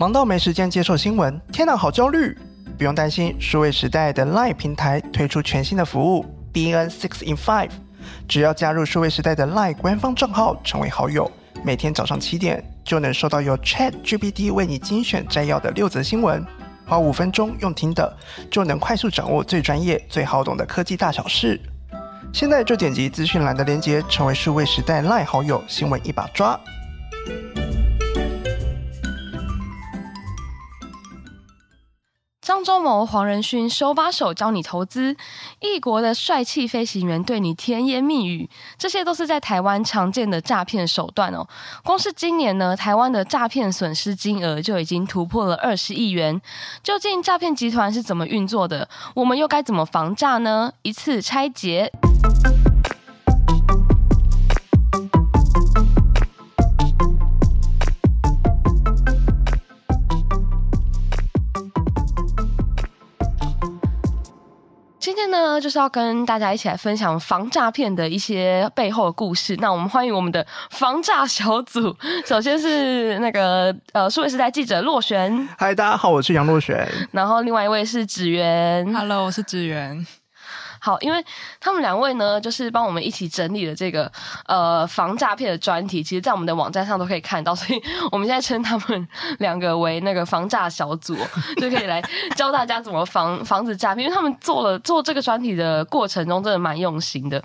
忙到没时间接受新闻，天哪，好焦虑！不用担心，数位时代的 LINE 平台推出全新的服务 BN Six in Five，只要加入数位时代的 LINE 官方账号，成为好友，每天早上七点就能收到由 Chat GPT 为你精选摘要的六则新闻，花五分钟用听的就能快速掌握最专业、最好懂的科技大小事。现在就点击资讯栏的链接，成为数位时代 LINE 好友，新闻一把抓。张忠谋、黄仁勋手把手教你投资，异国的帅气飞行员对你甜言蜜语，这些都是在台湾常见的诈骗手段哦。光是今年呢，台湾的诈骗损失金额就已经突破了二十亿元。究竟诈骗集团是怎么运作的？我们又该怎么防诈呢？一次拆解。呢，就是要跟大家一起来分享防诈骗的一些背后的故事。那我们欢迎我们的防诈小组。首先是那个呃，数位时代记者洛璇。嗨，大家好，我是杨洛璇。然后另外一位是芷媛。Hello，我是芷媛。好，因为他们两位呢，就是帮我们一起整理了这个呃防诈骗的专题，其实，在我们的网站上都可以看到，所以我们现在称他们 两个为那个防诈小组，就可以来教大家怎么防防止诈骗。因为他们做了做这个专题的过程中，真的蛮用心的。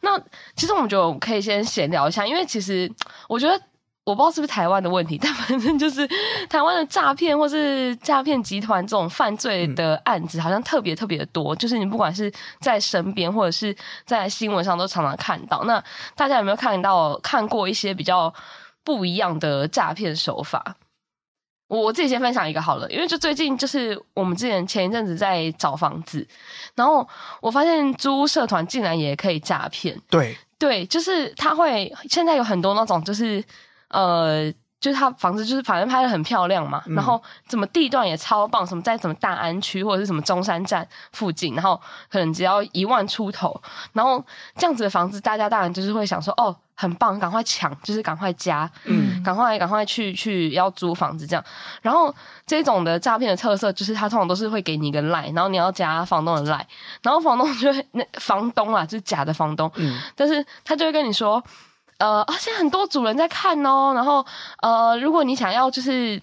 那其实我们就可以先闲聊一下，因为其实我觉得。我不知道是不是台湾的问题，但反正就是台湾的诈骗或是诈骗集团这种犯罪的案子，好像特别特别的多。就是你不管是在身边或者是在新闻上，都常常看到。那大家有没有看到看过一些比较不一样的诈骗手法？我我自己先分享一个好了，因为就最近就是我们之前前一阵子在找房子，然后我发现租屋社团竟然也可以诈骗。对对，就是他会现在有很多那种就是。呃，就是他房子就是反正拍的很漂亮嘛，嗯、然后怎么地段也超棒，什么在什么大安区或者是什么中山站附近，然后可能只要一万出头，然后这样子的房子，大家当然就是会想说，哦，很棒，赶快抢，就是赶快加，嗯，赶快赶快去去要租房子这样。然后这种的诈骗的特色就是，他通常都是会给你一个赖，然后你要加房东的赖，然后房东就会那房东啊，就是假的房东，嗯，但是他就会跟你说。呃，而且很多主人在看哦，然后呃，如果你想要就是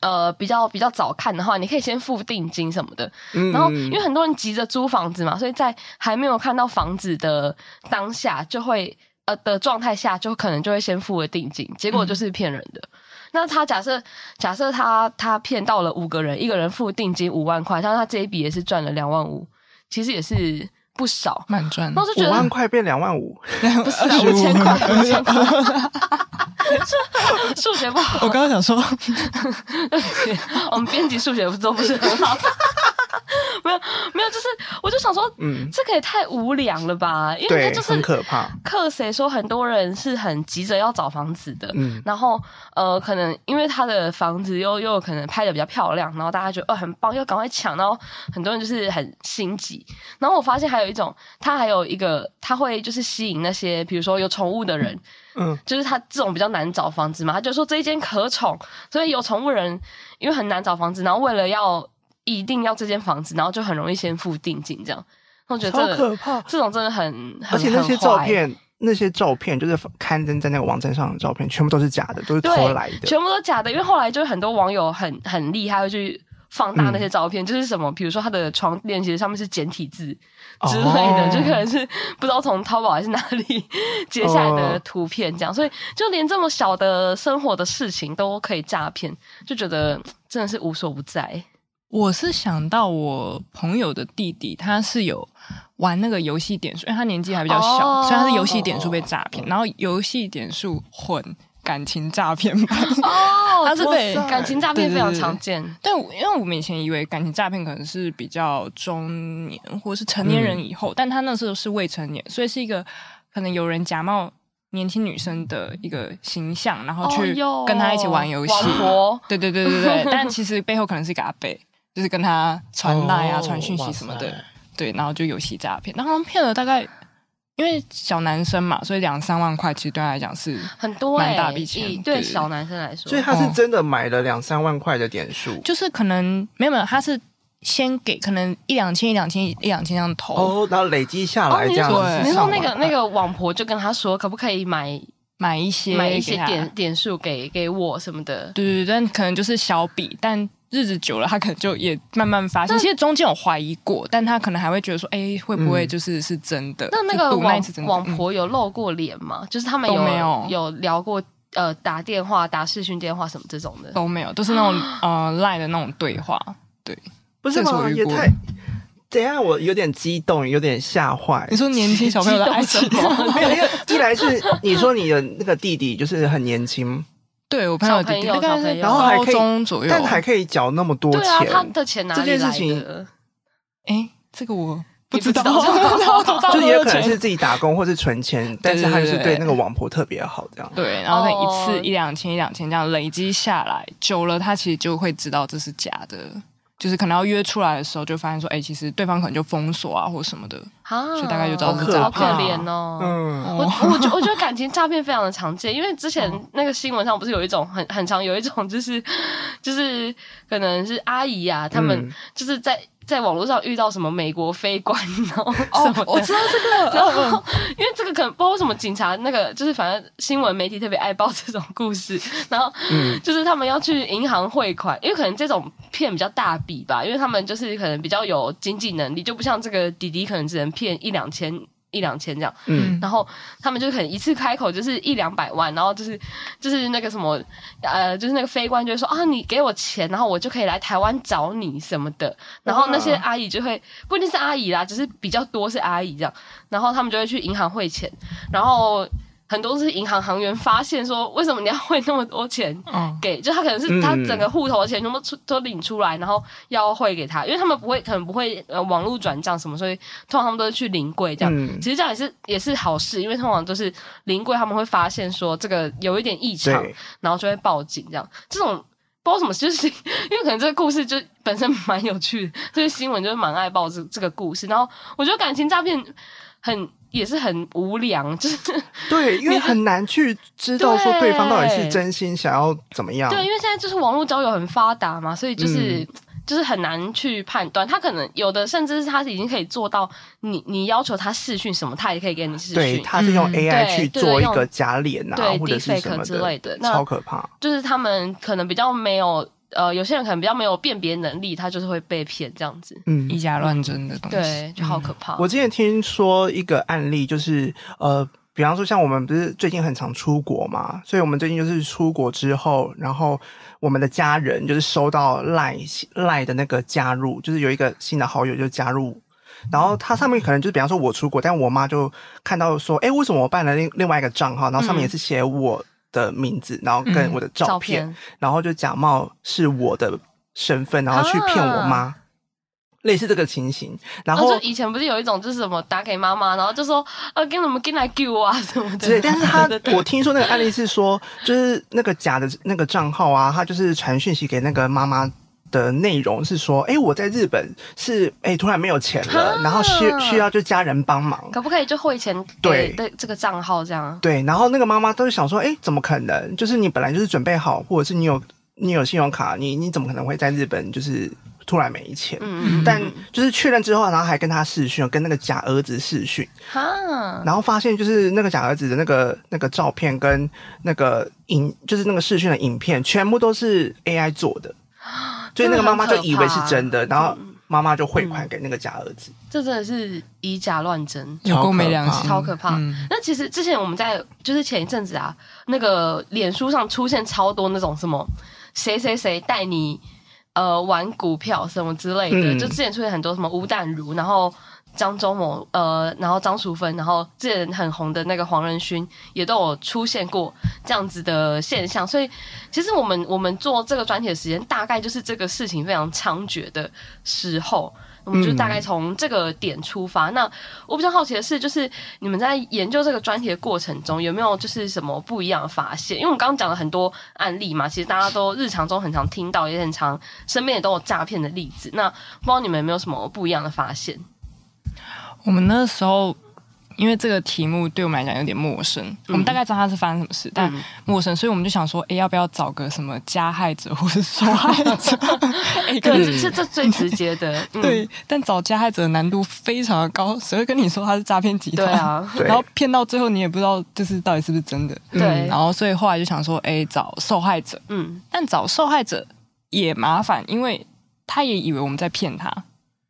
呃比较比较早看的话，你可以先付定金什么的。嗯，然后因为很多人急着租房子嘛，所以在还没有看到房子的当下，就会呃的状态下，就可能就会先付了定金，结果就是骗人的。嗯，那他假设假设他他骗到了五个人，一个人付定金五万块，但他这一笔也是赚了两万五，其实也是。不少，满赚。五万块变两万五，不是 五千块，五千块。数学不好。我刚刚想说，我们编辑数学都不是很好。没有，没有，就是我就想说，嗯，这个也太无良了吧？因为他就是很可怕。课谁说很多人是很急着要找房子的，嗯，然后呃，可能因为他的房子又又可能拍的比较漂亮，然后大家觉得哦很棒，要赶快抢，然后很多人就是很心急。然后我发现还有一种，他还有一个他会就是吸引那些比如说有宠物的人，嗯，就是他这种比较难找房子嘛，他就说这一间可宠，所以有宠物人因为很难找房子，然后为了要。一定要这间房子，然后就很容易先付定金，这样。我觉得这可怕，这种真的很，而且那些照片，那些照片就是刊登在那个网站上的照片，全部都是假的，都是偷来的，全部都假的。因为后来就很多网友很很厉害，会去放大那些照片，嗯、就是什么，比如说他的床垫其实上面是简体字之类的，哦、就可能是不知道从淘宝还是哪里截下来的图片，这样。哦、所以就连这么小的生活的事情都可以诈骗，就觉得真的是无所不在。我是想到我朋友的弟弟，他是有玩那个游戏点数，因为他年纪还比较小，哦、所以他是游戏点数被诈骗，哦、然后游戏点数混感情诈骗吧。哦，他是被感情诈骗非常常见。对，因为我们以前以为感情诈骗可能是比较中年或是成年人以后，嗯、但他那时候是未成年，所以是一个可能有人假冒年轻女生的一个形象，然后去跟他一起玩游戏。哦、对对对对对，但其实背后可能是一个阿伯。就是跟他传赖啊、传讯息什么的，对，然后就游戏诈骗，然后他们骗了大概因为小男生嘛，所以两三万块其实对他来讲是很多蛮大笔钱，对小男生来说。所以他是真的买了两三万块的点数，就是可能没有没有，他是先给可能一两千一两千一两千这样投，哦，然后累积下来这样子。哦、你说那个那个网婆就跟他说，可不可以买买一些买一些点点数给给我什么的？对对对，但可能就是小笔，但。日子久了，他可能就也慢慢发现，其实中间有怀疑过，但他可能还会觉得说，哎、欸，会不会就是是真的？那那个网网婆有露过脸吗？嗯、就是他们有没有有聊过呃打电话、打视讯电话什么这种的都没有，都是那种 呃赖的那种对话。对，不是吗？也太……等下我有点激动，有点吓坏。你说年轻小朋友的爱情吗？没有，因为一来是你说你的那个弟弟就是很年轻。对，我朋友弟弟，小朋友，然后还可以，但还可以缴那么多钱。对啊，他的钱哪里来的？这件事情，哎，这个 我不知道，就也有可能是自己打工或是存钱，但是他就是对那个网婆特别好，这样。对，然后他一次一两千一两千这样累积下来，久了他其实就会知道这是假的。就是可能要约出来的时候，就发现说，哎、欸，其实对方可能就封锁啊，或什么的，啊，所以大概就知道是好可怜哦。嗯，我我觉我觉得感情诈骗非常的常见，因为之前那个新闻上不是有一种很很常有一种就是就是可能是阿姨啊，他们就是在。在网络上遇到什么美国飞官，然后什么、哦、我知道这个，然后因为这个可能不知道为什么警察那个就是反正新闻媒体特别爱报这种故事，然后就是他们要去银行汇款，因为可能这种骗比较大笔吧，因为他们就是可能比较有经济能力，就不像这个弟弟可能只能骗一两千。一两千这样，嗯，然后他们就可能一次开口就是一两百万，然后就是就是那个什么，呃，就是那个飞官就会说啊，你给我钱，然后我就可以来台湾找你什么的，然后那些阿姨就会不一定是阿姨啦，只是比较多是阿姨这样，然后他们就会去银行汇钱，然后。很多是银行行员发现说，为什么你要汇那么多钱给？嗯、就他可能是他整个户头的钱全部出都领出来，然后要汇给他，因为他们不会，可能不会呃网络转账什么，所以通常他们都是去临柜这样。嗯、其实这样也是也是好事，因为通常都是临柜他们会发现说这个有一点异常，然后就会报警这样。这种不知道什么，就是因为可能这个故事就本身蛮有趣的，这些新闻就是蛮爱报这这个故事。然后我觉得感情诈骗很。也是很无良，就是对，因为很难去知道说对方到底是真心想要怎么样。对，因为现在就是网络交友很发达嘛，所以就是、嗯、就是很难去判断。他可能有的甚至是他已经可以做到你，你你要求他视讯什么，他也可以给你视讯。对，他是用 AI 去做一个假脸啊，对或者是什么的之类的，超可怕。就是他们可能比较没有。呃，有些人可能比较没有辨别能力，他就是会被骗这样子，嗯，以假乱真的东西，对，就好可怕。我之前听说一个案例，就是呃，比方说像我们不是最近很常出国嘛，所以我们最近就是出国之后，然后我们的家人就是收到赖赖的那个加入，就是有一个新的好友就加入，然后它上面可能就是比方说我出国，但我妈就看到说，哎，为什么我办了另另外一个账号，然后上面也是写我。嗯的名字，然后跟我的照片，嗯、照片然后就假冒是我的身份，然后去骗我妈，啊、类似这个情形。然后、以前不是有一种就是什么打给妈妈，然后就说呃，跟什么跟来救我啊 什么的。对，但是他 我听说那个案例是说，就是那个假的那个账号啊，他就是传讯息给那个妈妈。的内容是说，哎，我在日本是，哎，突然没有钱了，然后需需要就家人帮忙，可不可以就汇钱对对这个账号这样？对，然后那个妈妈都是想说，哎，怎么可能？就是你本来就是准备好，或者是你有你有信用卡，你你怎么可能会在日本就是突然没钱？嗯，但就是确认之后，然后还跟他试训，跟那个假儿子试训，哈，然后发现就是那个假儿子的那个那个照片跟那个影，就是那个试训的影片，全部都是 AI 做的。所以那个妈妈就以为是真的，然后妈妈就汇款给那个假儿子。嗯、这真的是以假乱真，有够没良心，超可怕。嗯、那其实之前我们在就是前一阵子啊，那个脸书上出现超多那种什么谁谁谁带你呃玩股票什么之类的，嗯、就之前出现很多什么吴淡如，然后。张忠谋，呃，然后张淑芬，然后之前很红的那个黄仁勋，也都有出现过这样子的现象。所以，其实我们我们做这个专题的时间，大概就是这个事情非常猖獗的时候，我们就大概从这个点出发。嗯、那我比较好奇的是，就是你们在研究这个专题的过程中，有没有就是什么不一样的发现？因为我们刚刚讲了很多案例嘛，其实大家都日常中很常听到，也很常身边也都有诈骗的例子。那不知道你们有没有什么不一样的发现？我们那时候因为这个题目对我们来讲有点陌生，嗯、我们大概知道它是发生什么事，嗯、但陌生，所以我们就想说，哎，要不要找个什么加害者或是受害者？哎，对，是这最直接的。嗯、对，但找加害者的难度非常的高，谁会跟你说他是诈骗集团？对啊，然后骗到最后你也不知道就是到底是不是真的。对、嗯，然后所以后来就想说，哎，找受害者。嗯，但找受害者也麻烦，因为他也以为我们在骗他。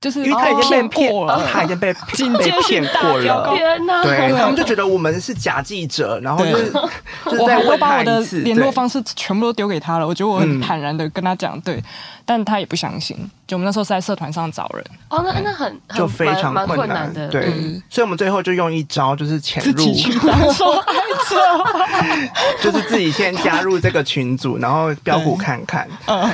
就是因为他已经被骗了，他已经被 警被骗过了。天哪！对，他们就觉得我们是假记者，然后就是 就是在问他一次，联络方式全部都丢给他了。我觉得我很坦然的跟他讲，对，但他也不相信。就我们那时候是在社团上找人，哦，那那很就非常困难的，对。所以我们最后就用一招，就是潜入受害者，就是自己先加入这个群组，然后标股看看，嗯，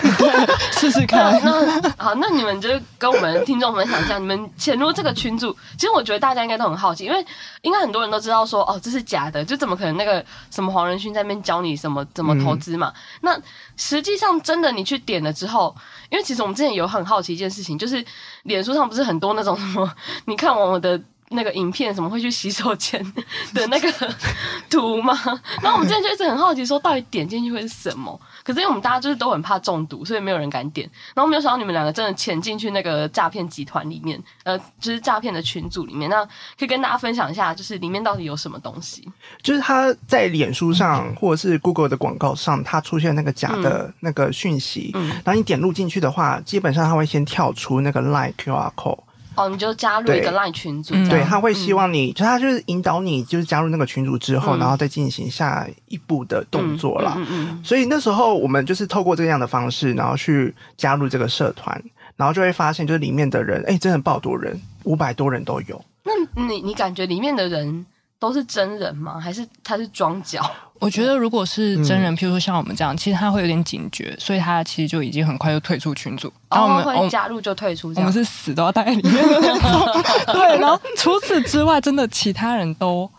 试试看。那好，那你们就跟我们听。听众们想象，你们潜入这个群组，其实我觉得大家应该都很好奇，因为应该很多人都知道说，哦，这是假的，就怎么可能那个什么黄仁勋在那边教你什么怎么投资嘛？嗯、那实际上真的你去点了之后，因为其实我们之前有很好奇一件事情，就是脸书上不是很多那种什么，你看我的。那个影片什么会去洗手间 的那个 图吗？然后我们之前就一直很好奇，说到底点进去会是什么？可是因为我们大家就是都很怕中毒，所以没有人敢点。然后没有想到你们两个真的潜进去那个诈骗集团里面，呃，就是诈骗的群组里面。那可以跟大家分享一下，就是里面到底有什么东西？就是他在脸书上或者是 Google 的广告上，他出现那个假的那个讯息，嗯，然后你点入进去的话，基本上他会先跳出那个 Line QR code。哦，你就加入一个 LINE 群组，对，他会希望你，嗯、就他就是引导你，就是加入那个群组之后，嗯、然后再进行下一步的动作啦。嗯嗯，嗯，所以那时候我们就是透过这样的方式，然后去加入这个社团，然后就会发现，就是里面的人，哎、欸，真的爆多人，五百多人都有。那你你感觉里面的人都是真人吗？还是他是装脚？我觉得如果是真人，譬如说像我们这样，其实他会有点警觉，所以他其实就已经很快就退出群组。然后我们会加入就退出，我们是死都要待在里面的那种。对，然后除此之外，真的其他人都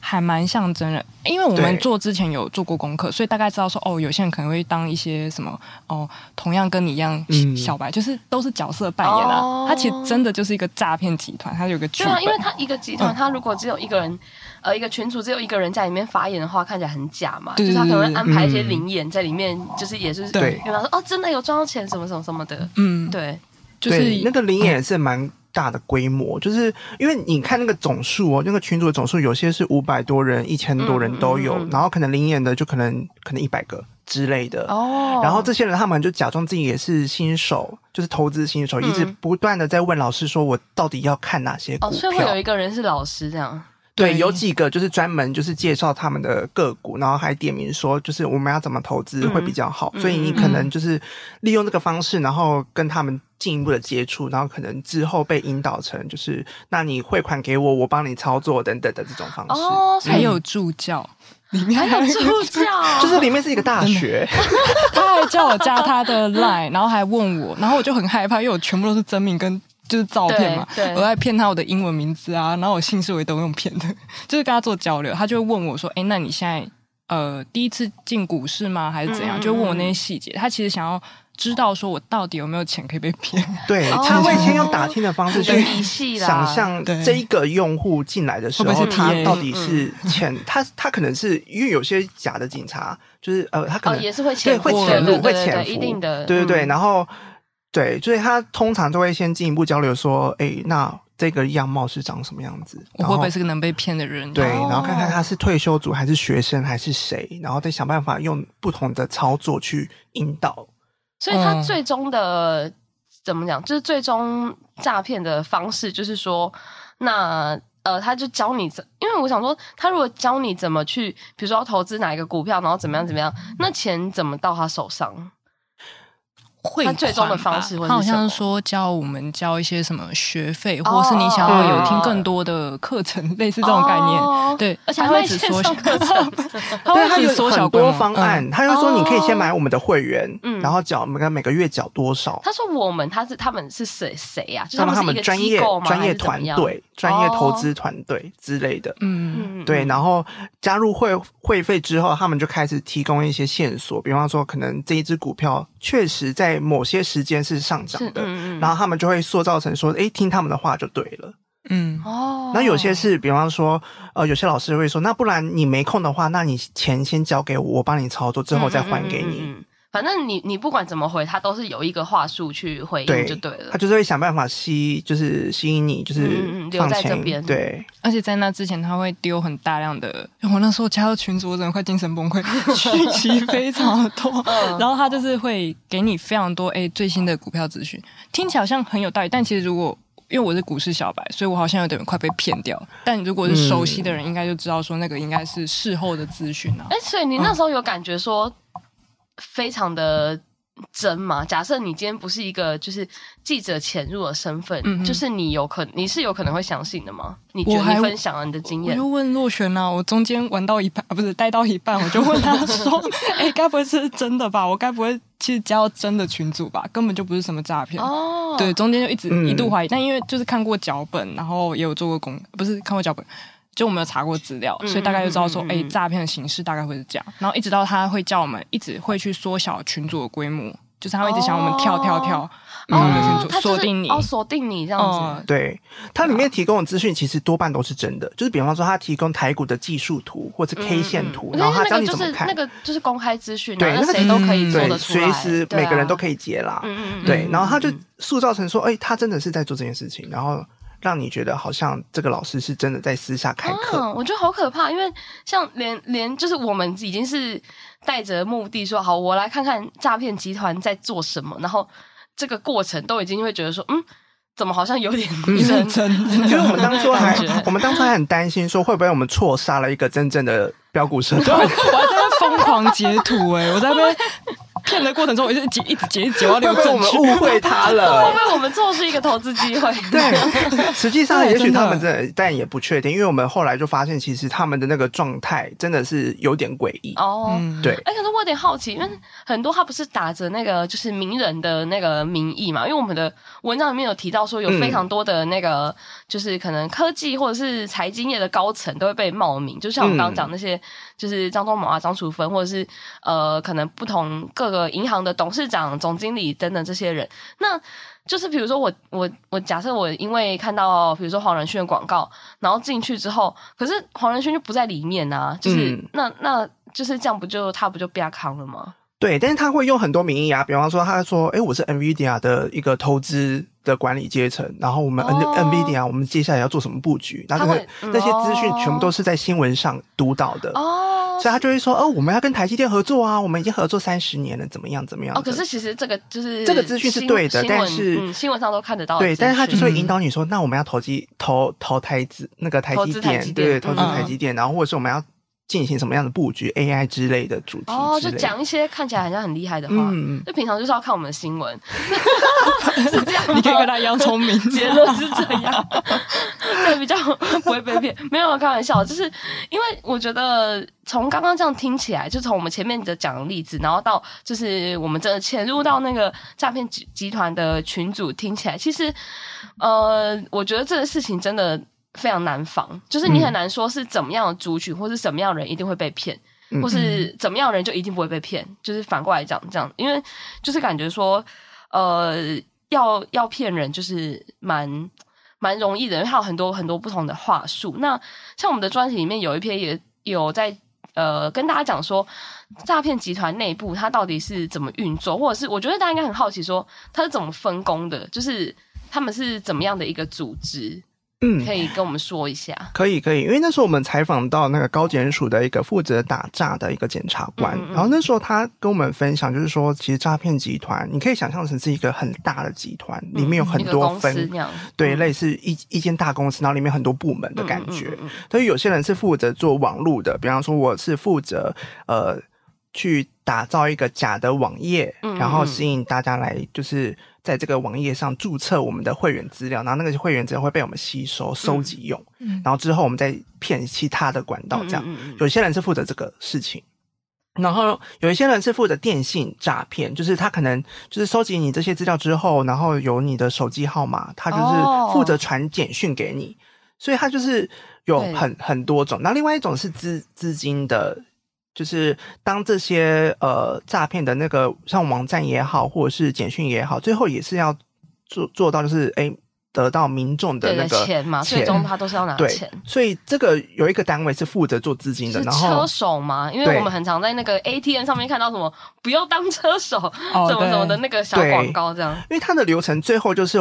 还蛮像真人，因为我们做之前有做过功课，所以大概知道说哦，有些人可能会当一些什么哦，同样跟你一样小白，就是都是角色扮演啊。他其实真的就是一个诈骗集团，他有个剧本。对啊，因为他一个集团，他如果只有一个人。呃，一个群主只有一个人在里面发言的话，看起来很假嘛。就是他可能会安排一些灵眼在里面，就是也是对，比方说哦，真的有赚到钱什么什么什么的。嗯，对，就是那个灵演是蛮大的规模，就是因为你看那个总数哦，那个群组的总数有些是五百多人、一千多人都有，然后可能灵眼的就可能可能一百个之类的哦。然后这些人他们就假装自己也是新手，就是投资新手，一直不断的在问老师说：“我到底要看哪些股票？”哦，所以会有一个人是老师这样。对，有几个就是专门就是介绍他们的个股，然后还点名说，就是我们要怎么投资会比较好。嗯、所以你可能就是利用这个方式，然后跟他们进一步的接触，然后可能之后被引导成就是，那你汇款给我，我帮你操作等等的这种方式。哦，还有助教，里面还有助教，就是里面是一个大学。他还叫我加他的 line，然后还问我，然后我就很害怕，因为我全部都是真名跟。就是照片嘛，我在骗他我的英文名字啊，然后我姓氏我也都用骗的，就是跟他做交流，他就会问我说：“哎，那你现在呃第一次进股市吗？还是怎样？”就问我那些细节，他其实想要知道说我到底有没有钱可以被骗。对，他会先用打听的方式去 想象这一个用户进来的时候，他到底是潜，他他可能是因为有些假的警察，就是呃，他可能也是会潜会潜入会潜伏，一定的，对对对，然后。对，所以他通常都会先进一步交流，说：“哎，那这个样貌是长什么样子？我会不会是个能被骗的人？对，然后看看他是退休族还是学生还是谁，然后再想办法用不同的操作去引导。所以他最终的、嗯、怎么讲，就是最终诈骗的方式，就是说，那呃，他就教你怎，因为我想说，他如果教你怎么去，比如说要投资哪一个股票，然后怎么样怎么样，那钱怎么到他手上？”他最终的方式，他好像是说教我们交一些什么学费，或是你想要有听更多的课程，类似这种概念。对，而且他会只缩小课程，他会只缩小很多方案。他就说你可以先买我们的会员，然后缴每个每个月缴多少。他说我们他是他们是谁谁呀？他们他们专业专业团队、专业投资团队之类的。嗯，对。然后加入会会费之后，他们就开始提供一些线索，比方说可能这一只股票确实在某些时间是上涨的，嗯嗯、然后他们就会塑造成说，哎，听他们的话就对了。嗯哦，那有些是，比方说，呃，有些老师会说，那不然你没空的话，那你钱先交给我，我帮你操作，之后再还给你。嗯嗯嗯嗯反正你你不管怎么回，他都是有一个话术去回应就对了。他就是会想办法吸，就是吸引你，就是留在这边。对，而且在那之前，他会丢很大量的。我那时候加入群组，我真的快精神崩溃，讯 息非常的多。然后他就是会给你非常多诶最新的股票资讯，听起来好像很有道理。但其实如果因为我是股市小白，所以我好像有点快被骗掉。但如果是熟悉的人，应该就知道说那个应该是事后的资讯啊。哎，所以你那时候有感觉说？非常的真嘛？假设你今天不是一个就是记者潜入的身份，嗯、就是你有可你是有可能会相信的吗？你觉得你分享了你的经验，我就问洛璇啊，我中间玩到一半啊，不是待到一半，我就问他 说：“哎、欸，该不会是真的吧？我该不会其实加到真的群组吧？根本就不是什么诈骗哦。”对，中间就一直一度怀疑，嗯、但因为就是看过脚本，然后也有做过功，不是看过脚本。就我们有查过资料，所以大概就知道说，哎、嗯，诈骗的形式大概会是这样。然后一直到他会叫我们，一直会去缩小群组的规模，就是他会一直想我们跳跳跳，然后群组锁定你，哦，锁定你这样子。嗯、对，它里面提供的资讯其实多半都是真的，就是比方说他提供台股的技术图或者 K 线图，嗯、然后他教你怎么看，那个就是公开资讯，对，那谁都可以做得出来，随时每个人都可以接啦。嗯嗯，对，然后他就塑造成说，哎，他真的是在做这件事情，然后。让你觉得好像这个老师是真的在私下开课。啊，我觉得好可怕，因为像连连就是我们已经是带着目的说好，我来看看诈骗集团在做什么，然后这个过程都已经会觉得说，嗯，怎么好像有点认 真？因为我们当初还我们当初还很担心说，会不会我们错杀了一个真正的标股社团？我还在那疯狂截图哎，我在那边。骗的过程中，我就一直一直截一直截，要留证我们误会他了。后面我们做是一个投资机会。对，实际上也许他们真的，但也不确定，因为我们后来就发现，其实他们的那个状态真的是有点诡异。哦，对。哎，可是我有点好奇，因为很多他不是打着那个就是名人的那个名义嘛？因为我们的文章里面有提到说，有非常多的那个就是可能科技或者是财经业的高层都会被冒名，就像我刚刚讲那些，就是张忠谋啊、张楚芬，或者是呃，可能不同各个。呃，银行的董事长、总经理等等这些人，那就是比如说我我我假设我因为看到比如说黄仁勋的广告，然后进去之后，可是黄仁勋就不在里面啊，就是、嗯、那那就是这样，不就他不就变康了吗？对，但是他会用很多名义啊，比方说他说，哎，我是 NVIDIA 的一个投资的管理阶层，然后我们 N、哦、NVIDIA 我们接下来要做什么布局？那这个那些资讯全部都是在新闻上读到的哦，所以他就会说，哦，我们要跟台积电合作啊，我们已经合作三十年了，怎么样怎么样？哦，可是其实这个就是这个资讯是对的，但是、嗯、新闻上都看得到。对，但是他就是会引导你说，嗯、那我们要投机投投台资那个台积电，对，投资台积电，嗯、然后或者是我们要。进行什么样的布局？AI 之类的主题哦，就讲一些看起来好像很厉害的话。嗯，就平常就是要看我们的新闻，是这样。你可以跟他一样聪明，结论是这样，对，比较不会被骗。没有开玩笑，就是因为我觉得从刚刚这样听起来，就从我们前面的讲的例子，然后到就是我们真的潜入到那个诈骗集集团的群组，听起来其实，呃，我觉得这个事情真的。非常难防，就是你很难说是怎么样的族群，或是什么样的人一定会被骗，嗯、或是怎么样的人就一定不会被骗。就是反过来讲，这样，因为就是感觉说，呃，要要骗人就是蛮蛮容易的，因为它有很多很多不同的话术。那像我们的专题里面有一篇也有在呃跟大家讲说，诈骗集团内部它到底是怎么运作，或者是我觉得大家应该很好奇说它是怎么分工的，就是他们是怎么样的一个组织。嗯，可以跟我们说一下。可以，可以，因为那时候我们采访到那个高检署的一个负责打诈的一个检察官，嗯嗯，然后那时候他跟我们分享，就是说，其实诈骗集团你可以想象成是一个很大的集团，嗯、里面有很多分，对，嗯、类似一一间大公司，然后里面很多部门的感觉。所以有些人是负责做网络的，比方说我是负责呃去打造一个假的网页，然后吸引大家来就是。在这个网页上注册我们的会员资料，然后那个会员资料会被我们吸收、收集用，嗯、然后之后我们再骗其他的管道，这样。嗯嗯嗯、有些人是负责这个事情，然后有一些人是负责电信诈骗，就是他可能就是收集你这些资料之后，然后有你的手机号码，他就是负责传简讯给你，哦、所以他就是有很很多种。那另外一种是资资金的。就是当这些呃诈骗的那个像网站也好，或者是简讯也好，最后也是要做做到就是哎得到民众的那个钱嘛，最终他都是要拿钱。所以这个有一个单位是负责做资金的，然后车手嘛，因为我们很常在那个 ATM 上面看到什么不要当车手，怎么怎么的那个小广告这样。因为它的流程最后就是。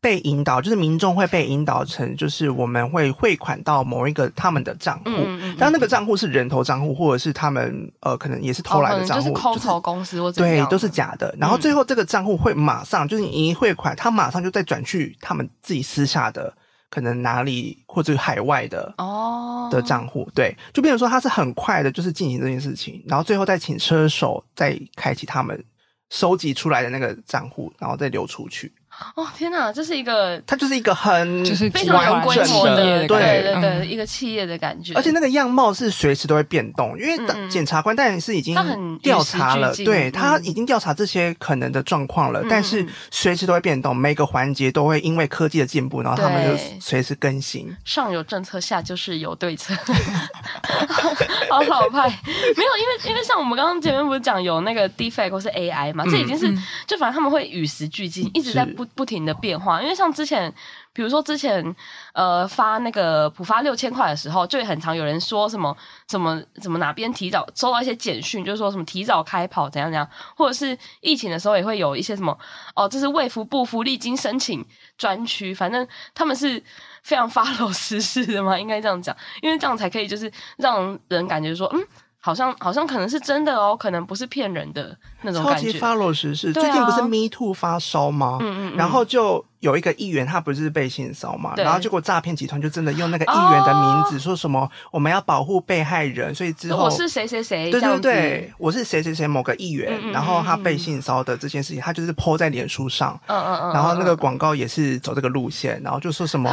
被引导就是民众会被引导成，就是我们会汇款到某一个他们的账户，嗯嗯嗯，但那个账户是人头账户，或者是他们呃可能也是偷来的账户，就是空投公司或者对，都是假的。然后最后这个账户会马上、嗯、就是你一汇款，他马上就再转去他们自己私下的可能哪里或者海外的哦。的账户，对，就变成说他是很快的，就是进行这件事情，然后最后再请车手再开启他们收集出来的那个账户，然后再流出去。哦天哪，这是一个，它就是一个很就是非常有规模的，对对对，嗯、一个企业的感觉。而且那个样貌是随时都会变动，因为检察官当然是已经调查了，对他已经调查这些可能的状况了，嗯、但是随时都会变动，每个环节都会因为科技的进步，然后他们就随时更新。上有政策，下就是有对策，好老派。没有，因为因为像我们刚刚前面不是讲有那个 defect 或是 AI 嘛，这已经是、嗯、就反正他们会与时俱进，一直在不。不停的变化，因为像之前，比如说之前，呃，发那个普发六千块的时候，就很常有人说什么什么什么哪边提早收到一些简讯，就是说什么提早开跑怎样怎样，或者是疫情的时候也会有一些什么哦，这是卫福部福利金申请专区，反正他们是非常 follow 时事的嘛，应该这样讲，因为这样才可以就是让人感觉说嗯。好像好像可能是真的哦，可能不是骗人的那种感觉。超级 follow 时事，最近不是 Me Too 发烧吗？嗯嗯，然后就有一个议员，他不是被性骚嘛，然后结果诈骗集团就真的用那个议员的名字说什么我们要保护被害人，所以之后我是谁谁谁，对对对，我是谁谁谁某个议员，然后他被性骚的这件事情，他就是 po 在脸书上，嗯嗯嗯，然后那个广告也是走这个路线，然后就说什么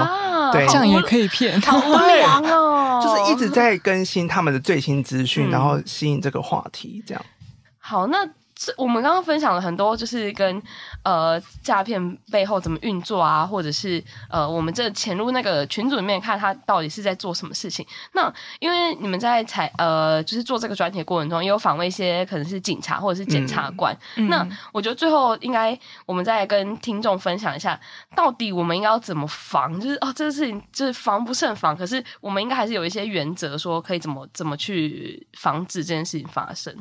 对，这样也可以骗，好无良哦，就是一直在更新他们的最新资讯。然后吸引这个话题，这样。好，那这我们刚刚分享了很多，就是跟呃诈骗背后怎么运作啊，或者是呃我们这潜入那个群组里面看他到底是在做什么事情。那因为你们在采呃就是做这个专题过程中，也有访问一些可能是警察或者是检察官。嗯、那我觉得最后应该我们再跟听众分享一下，到底我们应该要怎么防？就是哦，这个事情就是防不胜防，可是我们应该还是有一些原则，说可以怎么怎么去防止这件事情发生。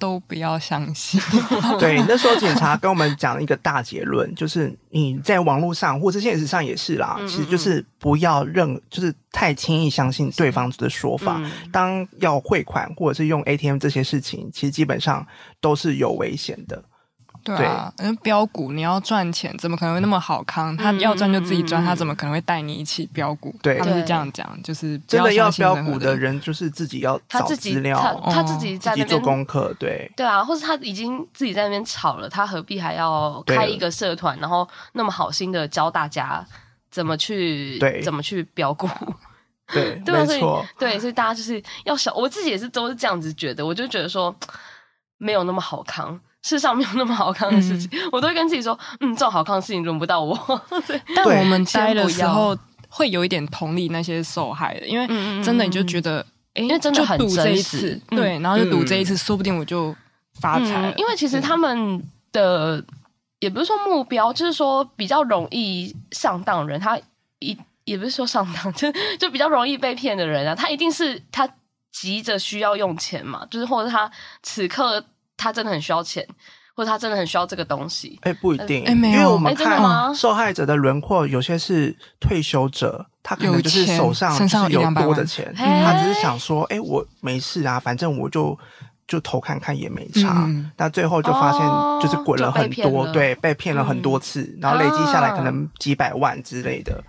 都不要相信。对，那时候警察跟我们讲了一个大结论，就是你在网络上或者现实上也是啦，嗯嗯嗯，其实就是不要认，就是太轻易相信对方的说法。嗯、当要汇款或者是用 ATM 这些事情，其实基本上都是有危险的。对啊，因为标股你要赚钱，怎么可能会那么好康？他要赚就自己赚，他怎么可能会带你一起标股？对，他们是这样讲，就是真的要标股的人，就是自己要找资料，他，他自己在那边做功课。对，对啊，或是他已经自己在那边炒了，他何必还要开一个社团，然后那么好心的教大家怎么去对怎么去标股？对，对，没错，对，所以大家就是要小，我自己也是都是这样子觉得，我就觉得说没有那么好康。世上没有那么好康的事情，嗯、我都会跟自己说，嗯，这种好康的事情轮不到我。对，但我们待的时候会有一点同理那些受害的，因为真的你就觉得，哎、嗯，因为真的很赌这一次，嗯、对，然后就赌这一次，嗯、说不定我就发财、嗯。因为其实他们的也不是说目标，就是说比较容易上当人，他一也不是说上当，就就比较容易被骗的人啊，他一定是他急着需要用钱嘛，就是或者他此刻。他真的很需要钱，或者他真的很需要这个东西。哎、欸，不一定，哎，没有，因为我们看受害者的轮廓，有些是退休者，他可能就是手上是有多的钱，他只是想说，哎、欸，我没事啊，反正我就就投看看也没差。嗯、但最后就发现，就是滚了很多，哦、对，被骗了很多次，嗯、然后累积下来可能几百万之类的。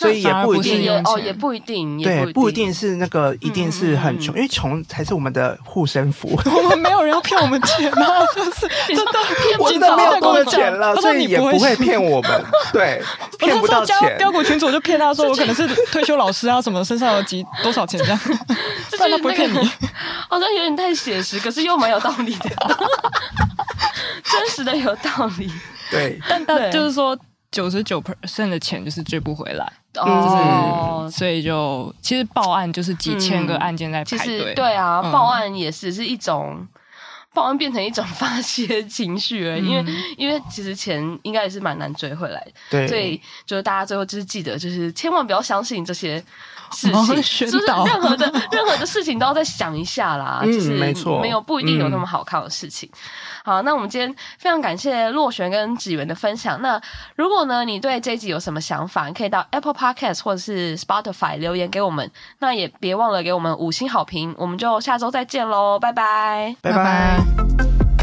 所以也不一定哦，也不一定，对，不一定是那个，一定是很穷，因为穷才是我们的护身符。我们没有人要骗我们钱啊，就是真的骗，真的没有多的钱了，所以也不会骗我们。对，骗不到钱。飙股群主就骗他说，我可能是退休老师啊，什么身上有几多少钱这样，但他不会骗你。好像有点太写实，可是又蛮有道理的，真实的有道理。对，但但就是说。九十九 percent 的钱就是追不回来，哦、就是，所以就其实报案就是几千个案件在排队，对啊，报案也是是一种报案变成一种发泄情绪而已，嗯、因为因为其实钱应该也是蛮难追回来的，对，所以就是大家最后就是记得，就是千万不要相信这些事情，就是任何的任何的事情都要再想一下啦，嗯、就是没错，没有不一定有那么好看的事情。嗯、好，那我们今天非常感谢洛璇跟芷媛的分享。那如果呢，你对这一集有什么想法，你可以到 Apple Podcast 或者是 Spotify 留言给我们。那也别忘了给我们五星好评。我们就下周再见喽，拜拜，拜拜。